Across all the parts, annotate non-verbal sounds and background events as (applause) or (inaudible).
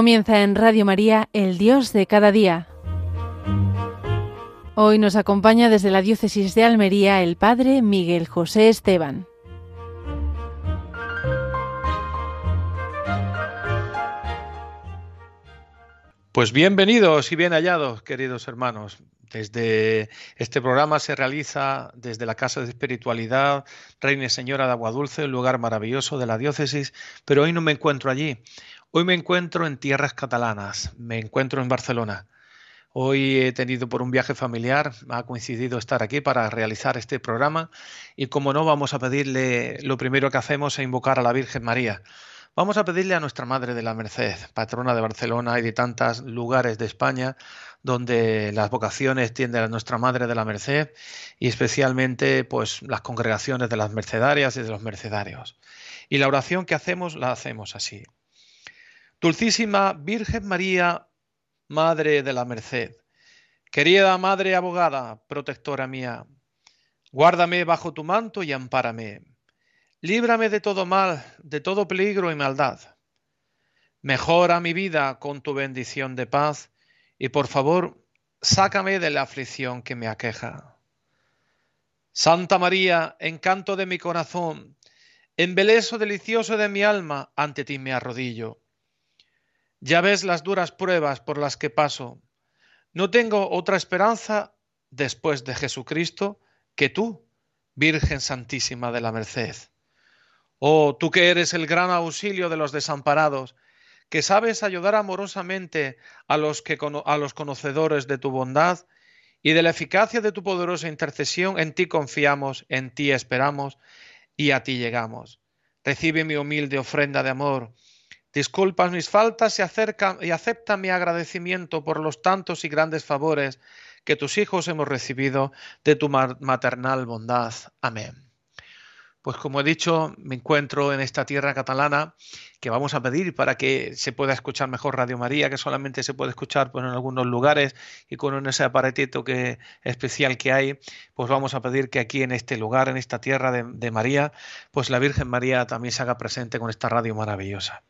Comienza en Radio María, el Dios de cada día. Hoy nos acompaña desde la Diócesis de Almería el Padre Miguel José Esteban. Pues bienvenidos y bien hallados, queridos hermanos. Desde este programa se realiza desde la Casa de Espiritualidad Reina y Señora de Agua Dulce, un lugar maravilloso de la diócesis, pero hoy no me encuentro allí. Hoy me encuentro en tierras catalanas, me encuentro en Barcelona. Hoy he tenido por un viaje familiar, ha coincidido estar aquí para realizar este programa y como no vamos a pedirle, lo primero que hacemos es invocar a la Virgen María. Vamos a pedirle a nuestra Madre de la Merced, patrona de Barcelona y de tantos lugares de España, donde las vocaciones tienden a nuestra Madre de la Merced y especialmente pues las congregaciones de las mercedarias y de los mercedarios. Y la oración que hacemos la hacemos así. Dulcísima Virgen María, Madre de la Merced, querida Madre abogada, protectora mía, guárdame bajo tu manto y ampárame. Líbrame de todo mal, de todo peligro y maldad. Mejora mi vida con tu bendición de paz y por favor, sácame de la aflicción que me aqueja. Santa María, encanto de mi corazón, embeleso delicioso de mi alma, ante ti me arrodillo. Ya ves las duras pruebas por las que paso. No tengo otra esperanza después de Jesucristo que tú, Virgen Santísima de la Merced. Oh, tú que eres el gran auxilio de los desamparados, que sabes ayudar amorosamente a los, que, a los conocedores de tu bondad y de la eficacia de tu poderosa intercesión, en ti confiamos, en ti esperamos y a ti llegamos. Recibe mi humilde ofrenda de amor Disculpas mis faltas y, acerca, y acepta mi agradecimiento por los tantos y grandes favores que tus hijos hemos recibido de tu maternal bondad. Amén. Pues como he dicho, me encuentro en esta tierra catalana que vamos a pedir para que se pueda escuchar mejor Radio María, que solamente se puede escuchar pues, en algunos lugares y con ese aparatito que, especial que hay, pues vamos a pedir que aquí en este lugar, en esta tierra de, de María, pues la Virgen María también se haga presente con esta radio maravillosa.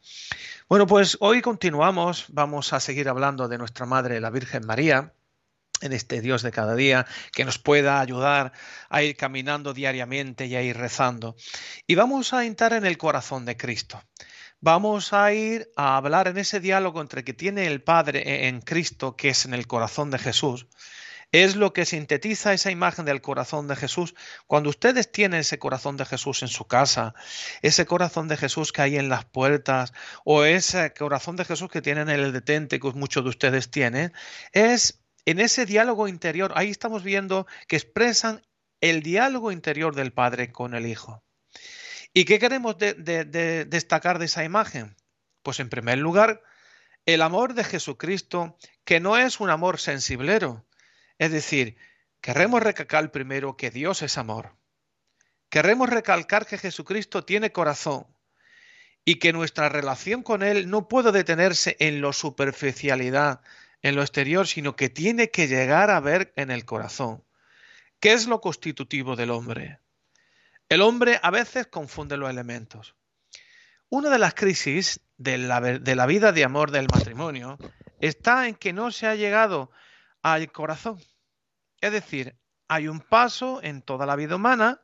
Bueno, pues hoy continuamos, vamos a seguir hablando de nuestra Madre, la Virgen María en este Dios de cada día, que nos pueda ayudar a ir caminando diariamente y a ir rezando. Y vamos a entrar en el corazón de Cristo. Vamos a ir a hablar en ese diálogo entre que tiene el Padre e-, en Cristo, que es en el corazón de Jesús. Es lo que sintetiza esa imagen del corazón de Jesús. Cuando ustedes tienen ese corazón de Jesús en su casa, ese corazón de Jesús que hay en las puertas, o ese corazón de Jesús que tienen en el detente, que muchos de ustedes tienen, es en ese diálogo interior, ahí estamos viendo que expresan el diálogo interior del Padre con el Hijo. ¿Y qué queremos destacar de esa imagen? Pues en primer lugar, el amor de Jesucristo, que no es un amor sensiblero. Es decir, queremos recalcar primero que Dios es amor. Queremos recalcar que Jesucristo tiene corazón y que nuestra relación con Él no puede detenerse en la superficialidad, en lo exterior, sino que tiene que llegar a ver en el corazón. ¿Qué es lo constitutivo del hombre? El hombre a veces confunde los elementos. Una de las crisis de la, de la vida de amor del matrimonio está en que no se ha llegado al corazón. Es decir, hay un paso en toda la vida humana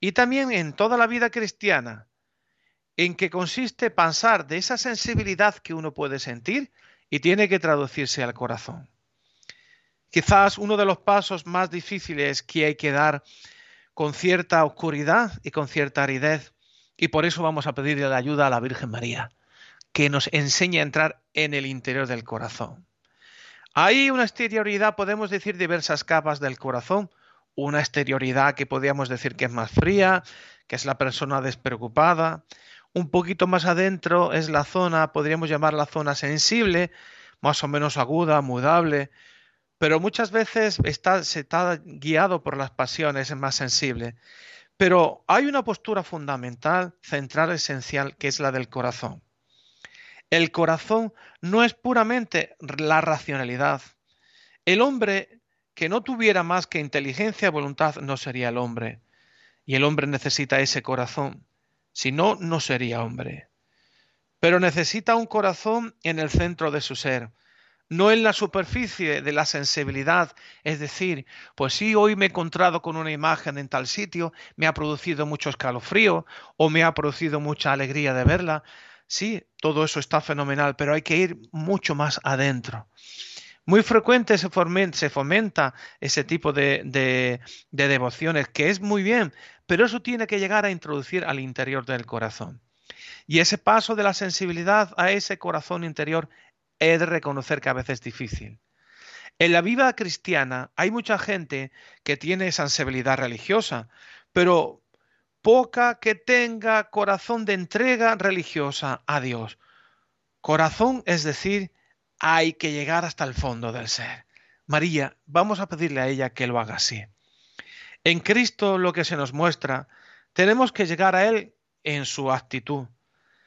y también en toda la vida cristiana, en que consiste pasar de esa sensibilidad que uno puede sentir y tiene que traducirse al corazón. Quizás uno de los pasos más difíciles que hay que dar con cierta oscuridad y con cierta aridez, y por eso vamos a pedirle la ayuda a la Virgen María, que nos enseñe a entrar en el interior del corazón. Hay una exterioridad, podemos decir, diversas capas del corazón, una exterioridad que podríamos decir que es más fría, que es la persona despreocupada, un poquito más adentro es la zona, podríamos llamar la zona sensible, más o menos aguda, mudable, pero muchas veces está, se está guiado por las pasiones, es más sensible. Pero hay una postura fundamental, central, esencial, que es la del corazón. El corazón no es puramente la racionalidad. El hombre que no tuviera más que inteligencia y voluntad no sería el hombre. Y el hombre necesita ese corazón. Si no, no sería hombre. pero necesita un corazón en el centro de su ser, no en la superficie de la sensibilidad, es decir, pues sí, hoy me he encontrado con una imagen en tal sitio, me ha producido mucho escalofrío o me ha producido mucha alegría de verla. Sí, todo eso está fenomenal, pero hay que ir mucho más adentro. Muy frecuente se fomenta, ese tipo de, de, devociones, que es muy bien, pero eso tiene que llegar a introducir al interior del corazón. Y ese paso de la sensibilidad a ese corazón interior he de reconocer que a veces es difícil. En la vida cristiana hay mucha gente que tiene sensibilidad religiosa, pero poca que tenga corazón de entrega religiosa a Dios. Corazón, es decir, hay que llegar hasta el fondo del ser. María, vamos a pedirle a ella que lo haga así. En Cristo lo que se nos muestra, tenemos que llegar a Él en su actitud.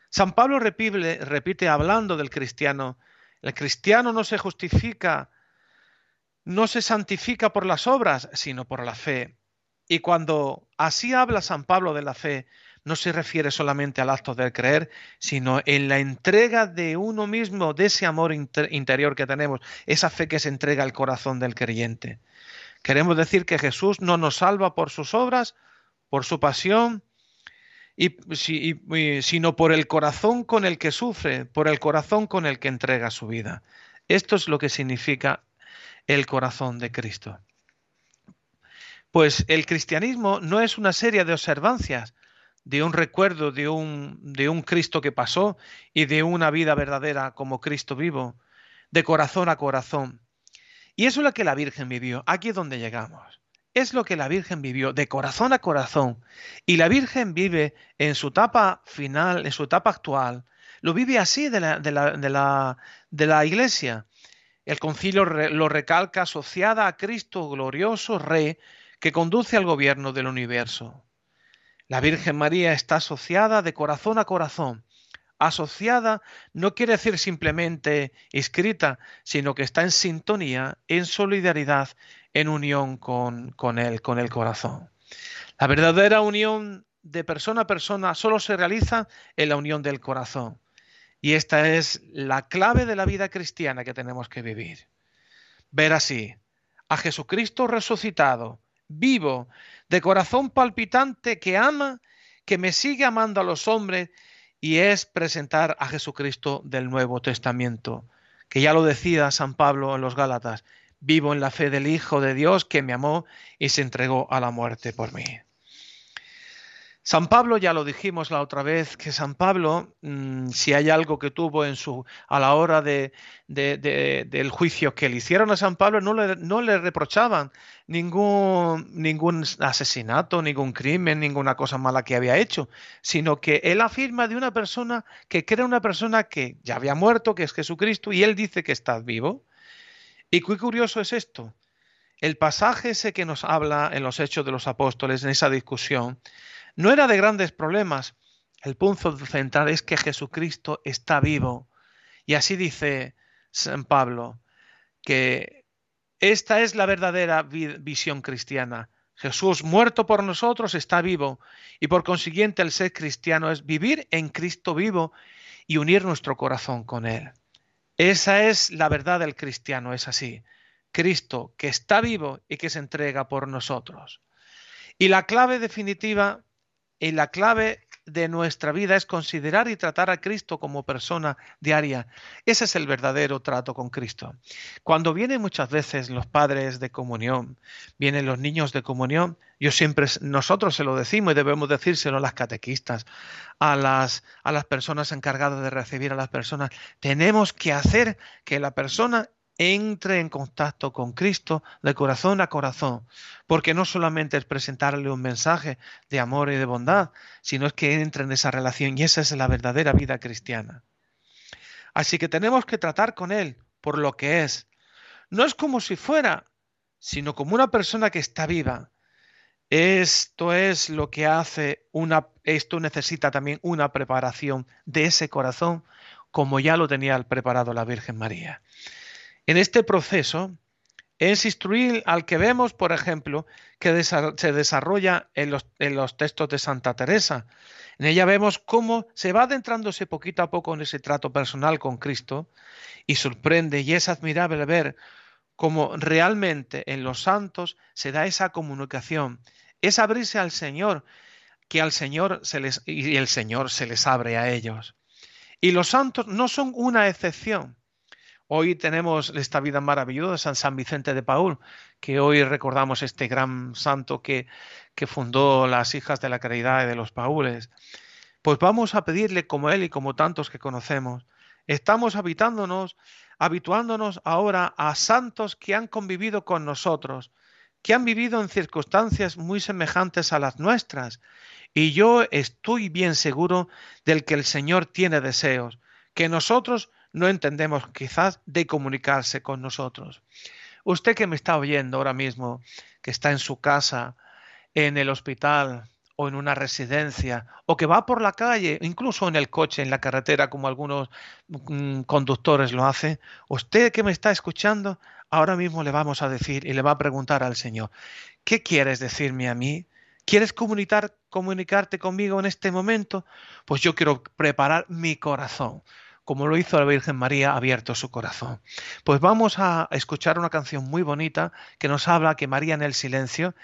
San Pablo repite, repite hablando del cristiano, el cristiano no se justifica, no se santifica por las obras, sino por la fe. Y cuando así habla San Pablo de la fe, no se refiere solamente al acto de creer, sino en la entrega de uno mismo, de ese amor interior que tenemos, esa fe que se entrega al corazón del creyente. Queremos decir que Jesús no nos salva por sus obras, por su pasión, sino por el corazón con el que sufre, por el corazón con el que entrega su vida. Esto es lo que significa el corazón de Cristo. Pues el cristianismo no es una serie de observancias, de un recuerdo de un, de un Cristo que pasó y de una vida verdadera como Cristo vivo, de corazón a corazón. Y eso es lo que la Virgen vivió. Aquí es donde llegamos es lo que la Virgen vivió de corazón a corazón. Y la Virgen vive en su etapa final, en su etapa actual, lo vive así de la, de la, de la, iglesia. El concilio lo recalca asociada a Cristo glorioso Rey que conduce al gobierno del universo. La Virgen María está asociada de corazón a corazón. Asociada no quiere decir simplemente escrita, sino que está en sintonía, en solidaridad en unión con, con Él, con el corazón. La verdadera unión de persona a persona solo se realiza en la unión del corazón. Y esta es la clave de la vida cristiana que tenemos que vivir. Ver así a Jesucristo resucitado, vivo, de corazón palpitante, que ama, que me sigue amando a los hombres, y es presentar a Jesucristo del Nuevo Testamento, que ya lo decía San Pablo en los Gálatas, Vivo en la fe del Hijo de Dios que me amó y se entregó a la muerte por mí. San Pablo, ya lo dijimos la otra vez, que San Pablo, mm, si hay algo que tuvo en su, a la hora de, del juicio que le hicieron a San Pablo, no le, no le reprochaban ningún, ningún asesinato, ningún crimen, ninguna cosa mala que había hecho, sino que él afirma de una persona que crea una persona que ya había muerto, que es Jesucristo, y él dice que está vivo. Y qué curioso es esto. El pasaje ese que nos habla en los Hechos de los Apóstoles, en esa discusión, no era de grandes problemas. El punto central es que Jesucristo está vivo. Y así dice San Pablo, que esta es la verdadera visión cristiana. Jesús, muerto por nosotros, está vivo. Y por consiguiente el ser cristiano es vivir en Cristo vivo y unir nuestro corazón con Él. Esa es la verdad del cristiano, es así. Cristo que está vivo y que se entrega por nosotros. Y la clave definitiva y la clave de nuestra vida es considerar y tratar a Cristo como persona diaria. Ese es el verdadero trato con Cristo. Cuando vienen muchas veces los padres de comunión, vienen los niños de comunión, yo siempre, nosotros se lo decimos y debemos decírselo a las catequistas, a las, a las personas encargadas de recibir a las personas, tenemos que hacer que la persona entre en contacto con Cristo de corazón a corazón, porque no solamente es presentarle un mensaje de amor y de bondad, sino es que entre en esa relación y esa es la verdadera vida cristiana. Así que tenemos que tratar con Él por lo que es. No es como si fuera, sino como una persona que está viva. Esto es lo que hace una, esto necesita también una preparación de ese corazón, como ya lo tenía preparado la Virgen María. En este proceso Es instruir al que vemos, por ejemplo, que se desarrolla en los, en los textos de Santa Teresa. En ella vemos cómo se va adentrándose poquito a poco en ese trato personal con Cristo y sorprende y es admirable ver cómo realmente en los santos se da esa comunicación, es abrirse al Señor, que al Señor se les y el Señor se les abre a ellos. Y los santos no son una excepción. Hoy tenemos esta vida maravillosa en San Vicente de Paul, que hoy recordamos este gran santo que, que fundó las hijas de la caridad y de los Paules. Pues vamos a pedirle como él y como tantos que conocemos. Estamos habitándonos, habituándonos ahora a santos que han convivido con nosotros, que han vivido en circunstancias muy semejantes a las nuestras. Y yo estoy bien seguro del que el Señor tiene deseos, que nosotros no entendemos quizás de comunicarse con nosotros. Usted que me está oyendo ahora mismo, que está en su casa, en el hospital o en una residencia, o que va por la calle, incluso en el coche, en la carretera, como algunos mm, conductores lo hacen, usted que me está escuchando, ahora mismo le vamos a decir y le va a preguntar al Señor, ¿qué quieres decirme a mí? ¿Quieres comunicar, comunicarte conmigo en este momento? Pues yo quiero preparar mi corazón, como lo hizo la Virgen María, abierto su corazón. Pues vamos a escuchar una canción muy bonita que nos habla que María en el silencio,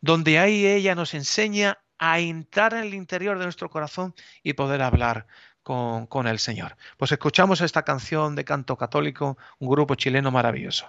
donde ahí ella nos enseña a entrar en el interior de nuestro corazón y poder hablar con, con el Señor. Pues escuchamos esta canción de canto católico, un grupo chileno maravilloso.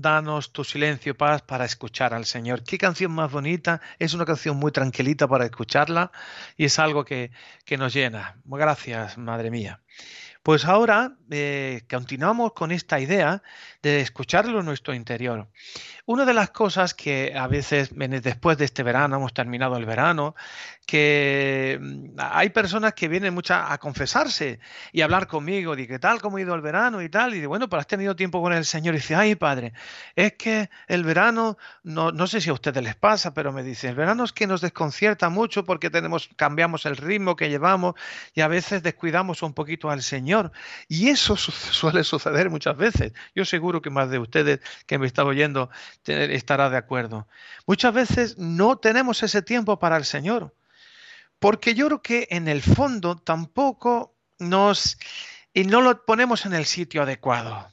danos tu silencio paz para escuchar al Señor. Qué canción más bonita, es una canción muy tranquilita para escucharla y es algo que, que nos llena. Gracias, Madre mía. Pues ahora eh, continuamos con esta idea de escucharlo en nuestro interior. Una de las cosas que a veces después de este verano, hemos terminado el verano, que mm, hay personas que vienen mucha a confesarse y hablar conmigo, de qué tal, cómo ha ido el verano y tal, y de bueno, pero has tenido tiempo con el Señor y dice, ay padre, es que el verano, no, no sé si a ustedes les pasa, pero me dice, el verano es que nos desconcierta mucho porque tenemos, cambiamos el ritmo que llevamos y a veces descuidamos un poquito al Señor. Y eso (laughs) suele suceder muchas veces. Yo seguro que más de ustedes que me está oyendo estará de acuerdo. Muchas veces no tenemos ese tiempo para el Señor. Porque yo creo que en el fondo tampoco nos... y no lo ponemos en el sitio adecuado.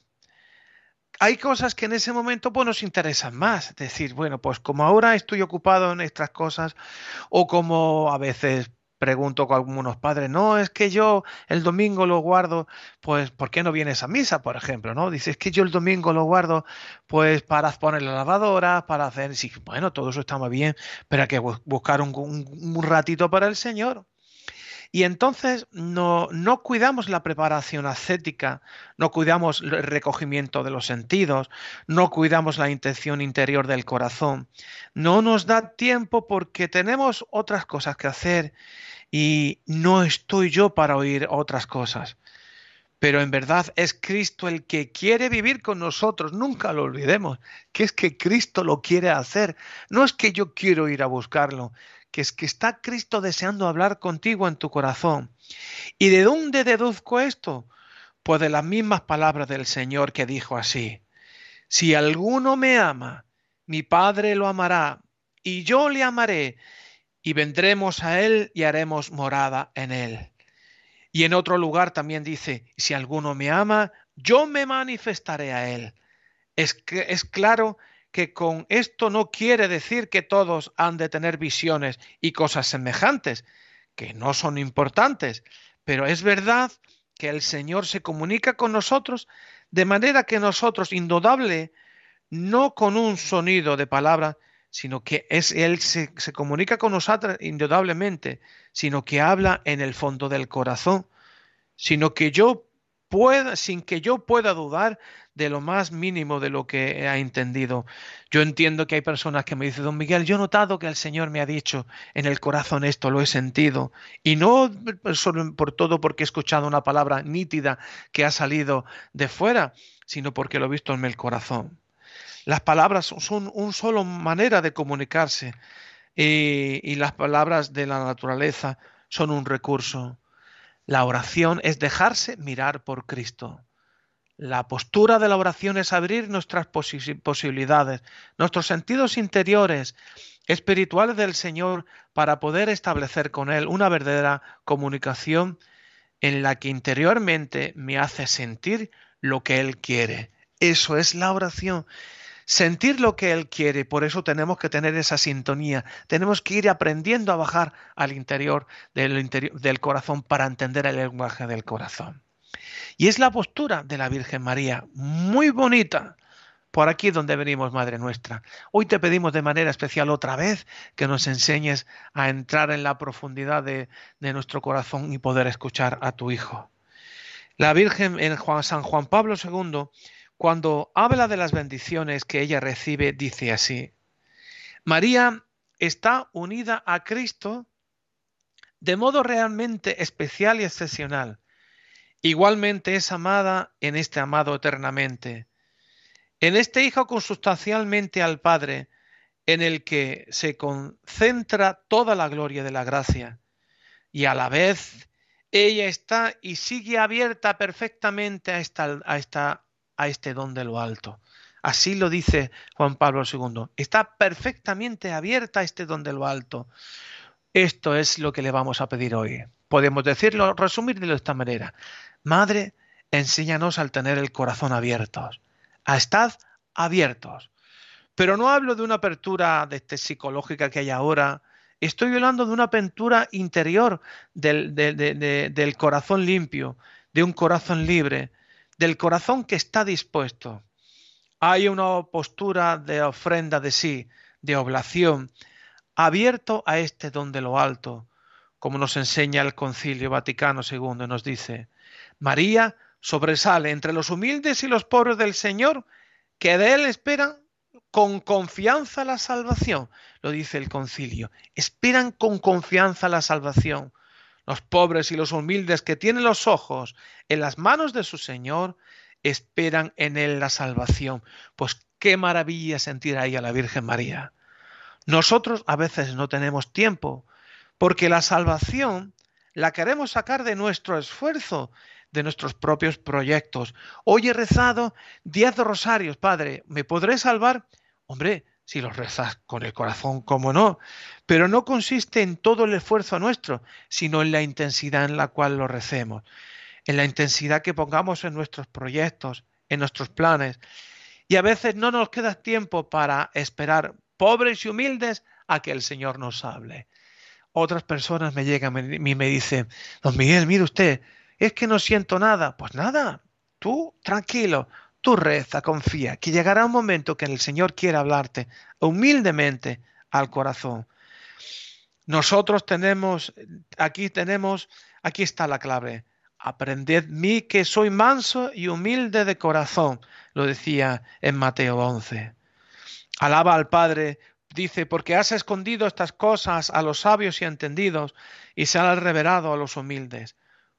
Hay cosas que en ese momento pues, nos interesan más. Decir, bueno, pues como ahora estoy ocupado en estas cosas, o como a veces pregunto con algunos padres, no, es que yo el domingo lo guardo, pues, ¿por qué no vienes a misa, por ejemplo? ¿no? Dice, es que yo el domingo lo guardo, pues, para poner la lavadora, para hacer, sí, bueno, todo eso está muy bien, pero hay que buscar un, un, ratito para el Señor. Y entonces no, no, cuidamos la preparación ascética, no cuidamos el recogimiento de los sentidos, no cuidamos la intención interior del corazón. No nos da tiempo porque tenemos otras cosas que hacer y no estoy yo para oír otras cosas. Pero en verdad es Cristo el que quiere vivir con nosotros. Nunca lo olvidemos, que es que Cristo lo quiere hacer. No es que yo quiero ir a buscarlo, que es que está Cristo deseando hablar contigo en tu corazón. ¿Y de dónde deduzco esto? Pues de las mismas palabras del Señor que dijo así. Si alguno me ama, mi Padre lo amará, y yo le amaré y vendremos a él y haremos morada en él. Y en otro lugar también dice, si alguno me ama, yo me manifestaré a él. Es, es claro que con esto no quiere decir que todos han de tener visiones y cosas semejantes, que no son importantes, pero es verdad que el Señor se comunica con nosotros de manera que nosotros, indudable, no con un sonido de palabra, sino que es Él se, se comunica con nosotros indudablemente, sino que habla en el fondo del corazón, sino que yo sin que yo pueda dudar de lo más mínimo de lo que ha entendido. Yo entiendo que hay personas que me dicen, don Miguel, yo he notado que el Señor me ha dicho en el corazón esto, lo he sentido, y no solo por todo porque he escuchado una palabra nítida que ha salido de fuera, sino porque lo he visto en el corazón. Las palabras son una solo manera de comunicarse y, las palabras de la naturaleza son un recurso. La oración es dejarse mirar por Cristo. La postura de la oración es abrir nuestras posibilidades, nuestros sentidos interiores, espirituales del Señor, para poder establecer con Él una verdadera comunicación en la que interiormente me hace sentir lo que Él quiere. Eso es la oración sentir lo que Él quiere. Por eso tenemos que tener esa sintonía. Tenemos que ir aprendiendo a bajar al interior del, interior, del corazón para entender el lenguaje del corazón. Y es la postura de la Virgen María, muy bonita. Por aquí donde venimos, Madre nuestra. Hoy te pedimos de manera especial otra vez que nos enseñes a entrar en la profundidad de, de nuestro corazón y poder escuchar a tu Hijo. La Virgen en Juan, San Juan Pablo II cuando habla de las bendiciones que ella recibe, dice así, María está unida a Cristo de modo realmente especial y excepcional. Igualmente es amada en este amado eternamente. En este Hijo consustancialmente al Padre, en el que se concentra toda la gloria de la gracia. Y a la vez ella está y sigue abierta perfectamente a esta, a este don de lo alto. Así lo dice Juan Pablo II. Está perfectamente abierta este don de lo alto. Esto es lo que le vamos a pedir hoy. Podemos decirlo, resumirlo de esta manera. Madre, enséñanos al tener el corazón abierto, a estar abiertos. Pero no hablo de una apertura de este psicológica que hay ahora. Estoy hablando de una apertura interior del, del corazón limpio, de un corazón libre, del corazón que está dispuesto. Hay una postura de ofrenda de sí, de oblación, abierto a este don de lo alto, como nos enseña el Concilio Vaticano II, nos dice, María sobresale entre los humildes y los pobres del Señor, que de Él esperan con confianza la salvación, lo dice el concilio. Esperan con confianza la salvación. Los pobres y los humildes que tienen los ojos en las manos de su Señor, esperan en Él la salvación. Pues qué maravilla sentir ahí a la Virgen María. Nosotros a veces no tenemos tiempo, porque la salvación la queremos sacar de nuestro esfuerzo, de nuestros propios proyectos. Hoy he rezado diez rosarios, Padre, ¿me podré salvar? Hombre, si los rezas con el corazón, cómo no. Pero no consiste en todo el esfuerzo nuestro, sino en la intensidad en la cual lo recemos, en la intensidad que pongamos en nuestros proyectos, en nuestros planes. Y a veces no nos queda tiempo para esperar, pobres y humildes, a que el Señor nos hable. Otras personas me llegan y me dicen, don Miguel, mire usted, es que no siento nada. Pues nada, tú tranquilo, tú reza, confía, que llegará un momento que el Señor quiera hablarte humildemente al corazón. Nosotros tenemos, aquí tenemos, aquí está la clave. Aprended mí que soy manso y humilde de corazón, lo decía en Mateo 11. Alaba al Padre, dice, porque has escondido estas cosas a los sabios y entendidos y se han revelado a los humildes.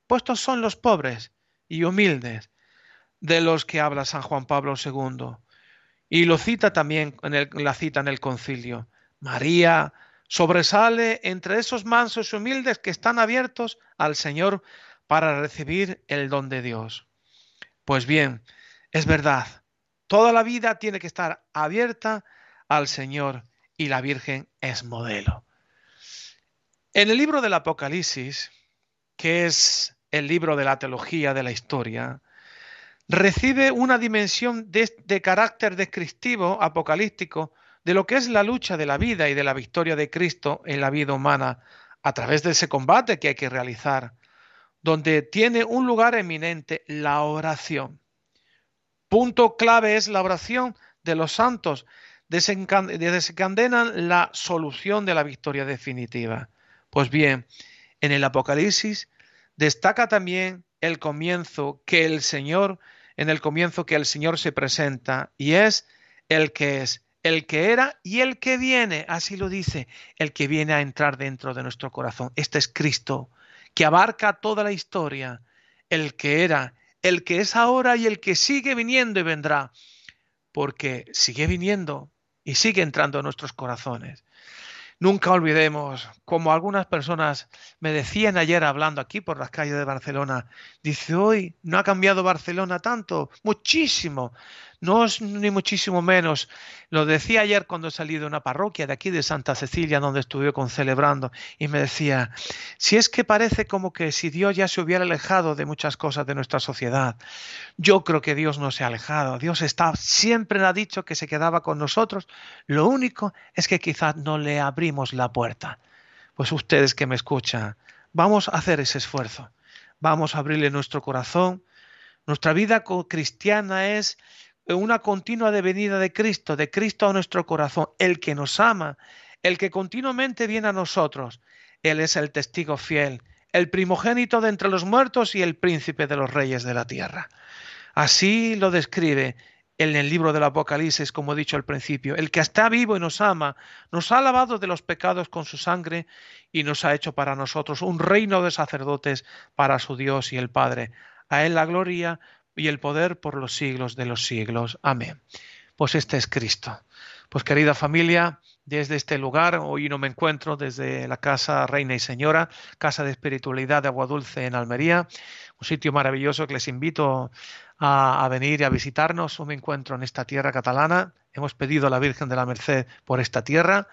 Puestos son los pobres y humildes de los que habla San Juan Pablo II. Y lo cita también en la cita en el concilio. María sobresale entre esos mansos y humildes que están abiertos al Señor para recibir el don de Dios. Pues bien, es verdad, toda la vida tiene que estar abierta al Señor y la Virgen es modelo. En el libro del Apocalipsis, que es el libro de la teología de la historia, recibe una dimensión de, carácter descriptivo, apocalíptico, de lo que es la lucha de la vida y de la victoria de Cristo en la vida humana a través de ese combate que hay que realizar, donde tiene un lugar eminente la oración. Punto clave es la oración de los santos, desencadenan la solución de la victoria definitiva. Pues bien, en el Apocalipsis Destaca también el comienzo que el Señor, en el comienzo que el Señor se presenta y es el que es, el que era y el que viene, así lo dice, el que viene a entrar dentro de nuestro corazón. Este es Cristo, que abarca toda la historia, el que era, el que es ahora y el que sigue viniendo y vendrá, porque sigue viniendo y sigue entrando en nuestros corazones. Nunca olvidemos, como algunas personas me decían ayer hablando aquí por las calles de Barcelona, dice, hoy no ha cambiado Barcelona tanto, muchísimo. No es ni muchísimo menos. Lo decía ayer cuando salí de una parroquia de aquí de Santa Cecilia, donde estuve con celebrando, y me decía, si es que parece como que si Dios ya se hubiera alejado de muchas cosas de nuestra sociedad. Yo creo que Dios no se ha alejado. Dios está, siempre ha dicho que se quedaba con nosotros. Lo único es que quizás no le abrimos la puerta. Pues ustedes que me escuchan, vamos a hacer ese esfuerzo. Vamos a abrirle nuestro corazón. Nuestra vida cristiana es una continua devenida de Cristo, de Cristo a nuestro corazón, el que nos ama, el que continuamente viene a nosotros. Él es el testigo fiel, el primogénito de entre los muertos y el príncipe de los reyes de la tierra. Así lo describe en el libro del Apocalipsis, como he dicho al principio, el que está vivo y nos ama, nos ha lavado de los pecados con su sangre y nos ha hecho para nosotros un reino de sacerdotes para su Dios y el Padre. A Él la gloria y el poder por los siglos de los siglos. Amén. Pues este es Cristo. Pues querida familia, desde este lugar, hoy no me encuentro desde la Casa Reina y Señora, Casa de Espiritualidad de Agua Dulce en Almería, un sitio maravilloso que les invito a, a, venir y a visitarnos. Un encuentro en esta tierra catalana. Hemos pedido a la Virgen de la Merced por esta tierra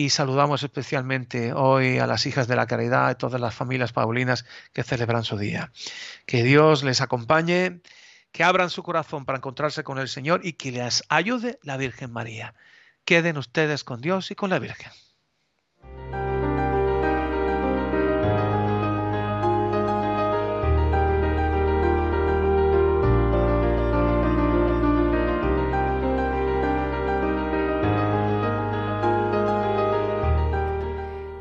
y saludamos especialmente hoy a las hijas de la caridad y todas las familias paulinas que celebran su día. Que Dios les acompañe que abran su corazón para encontrarse con el Señor y que les ayude la Virgen María. Queden ustedes con Dios y con la Virgen.